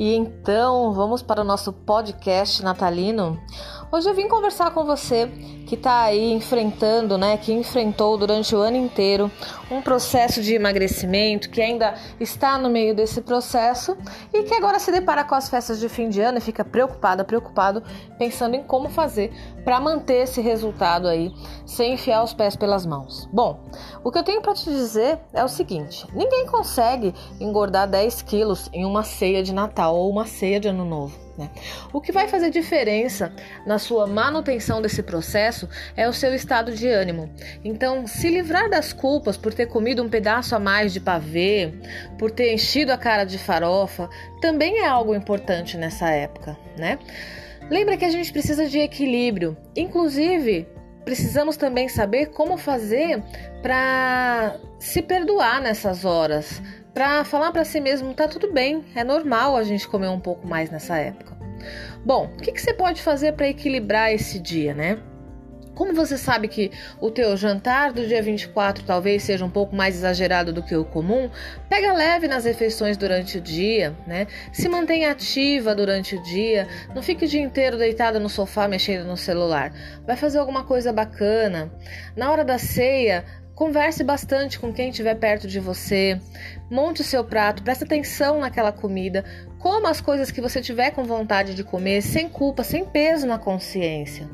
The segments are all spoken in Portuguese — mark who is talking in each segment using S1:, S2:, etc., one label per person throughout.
S1: E então, vamos para o nosso podcast natalino. Hoje eu vim conversar com você que está aí enfrentando, né, que enfrentou durante o ano inteiro um processo de emagrecimento, que ainda está no meio desse processo e que agora se depara com as festas de fim de ano e fica preocupada, preocupado, pensando em como fazer para manter esse resultado aí sem enfiar os pés pelas mãos. Bom, o que eu tenho para te dizer é o seguinte: ninguém consegue engordar 10 quilos em uma ceia de Natal ou uma ceia de Ano Novo. Né? O que vai fazer diferença na sua manutenção desse processo é o seu estado de ânimo. Então, se livrar das culpas por ter comido um pedaço a mais de pavê, por ter enchido a cara de farofa, também é algo importante nessa época, né? Lembra que a gente precisa de equilíbrio, inclusive precisamos também saber como fazer para se perdoar nessas horas, para falar para si mesmo tá tudo bem, é normal a gente comer um pouco mais nessa época. Bom, o que, que você pode fazer para equilibrar esse dia, né? Como você sabe que o teu jantar do dia 24 talvez seja um pouco mais exagerado do que o comum, pega leve nas refeições durante o dia, né? Se mantenha ativa durante o dia, não fique o dia inteiro deitada no sofá mexendo no celular. Vai fazer alguma coisa bacana. Na hora da ceia, Converse bastante com quem estiver perto de você. Monte o seu prato, preste atenção naquela comida. Coma as coisas que você tiver com vontade de comer, sem culpa, sem peso na consciência.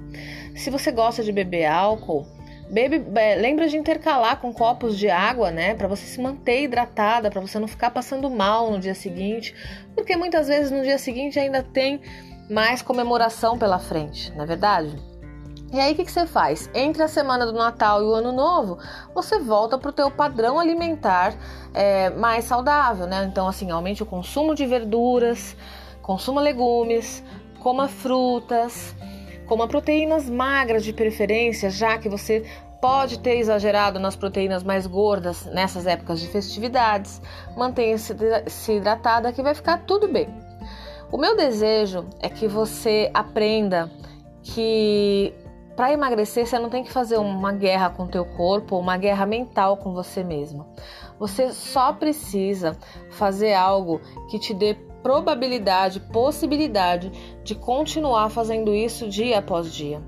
S1: Se você gosta de beber álcool, bebe, lembra de intercalar com copos de água, né, para você se manter hidratada, para você não ficar passando mal no dia seguinte, porque muitas vezes no dia seguinte ainda tem mais comemoração pela frente, não é verdade? E aí o que, que, você faz? Entre a semana do Natal e o Ano Novo, você volta para o teu padrão alimentar é, mais saudável, né? Então assim, aumente o consumo de verduras, consuma legumes, coma frutas, coma proteínas magras de preferência, já que você pode ter exagerado nas proteínas mais gordas nessas épocas de festividades. Mantenha-se hidratada que vai ficar tudo bem. O meu desejo é que você aprenda que para emagrecer, você não tem que fazer uma guerra com o teu corpo, uma guerra mental com você mesma. Você só precisa fazer algo que te dê probabilidade, possibilidade de continuar fazendo isso dia após dia.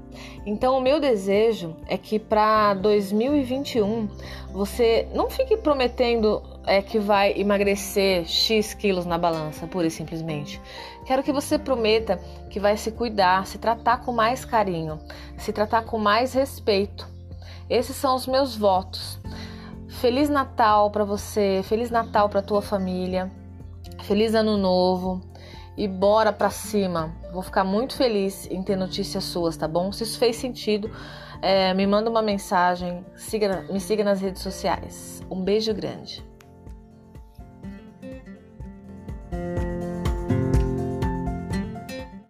S1: Então, o meu desejo é que para 2021 você não fique prometendo é, que vai emagrecer X quilos na balança, pura e simplesmente. Quero que você prometa que vai se cuidar, se tratar com mais carinho, se tratar com mais respeito. Esses são os meus votos. Feliz Natal para você, Feliz Natal para tua família. Feliz Ano Novo e bora pra cima. Vou ficar muito feliz em ter notícias suas, tá bom? Se isso fez sentido, é, me manda uma mensagem, siga, me siga nas redes sociais. Um beijo grande.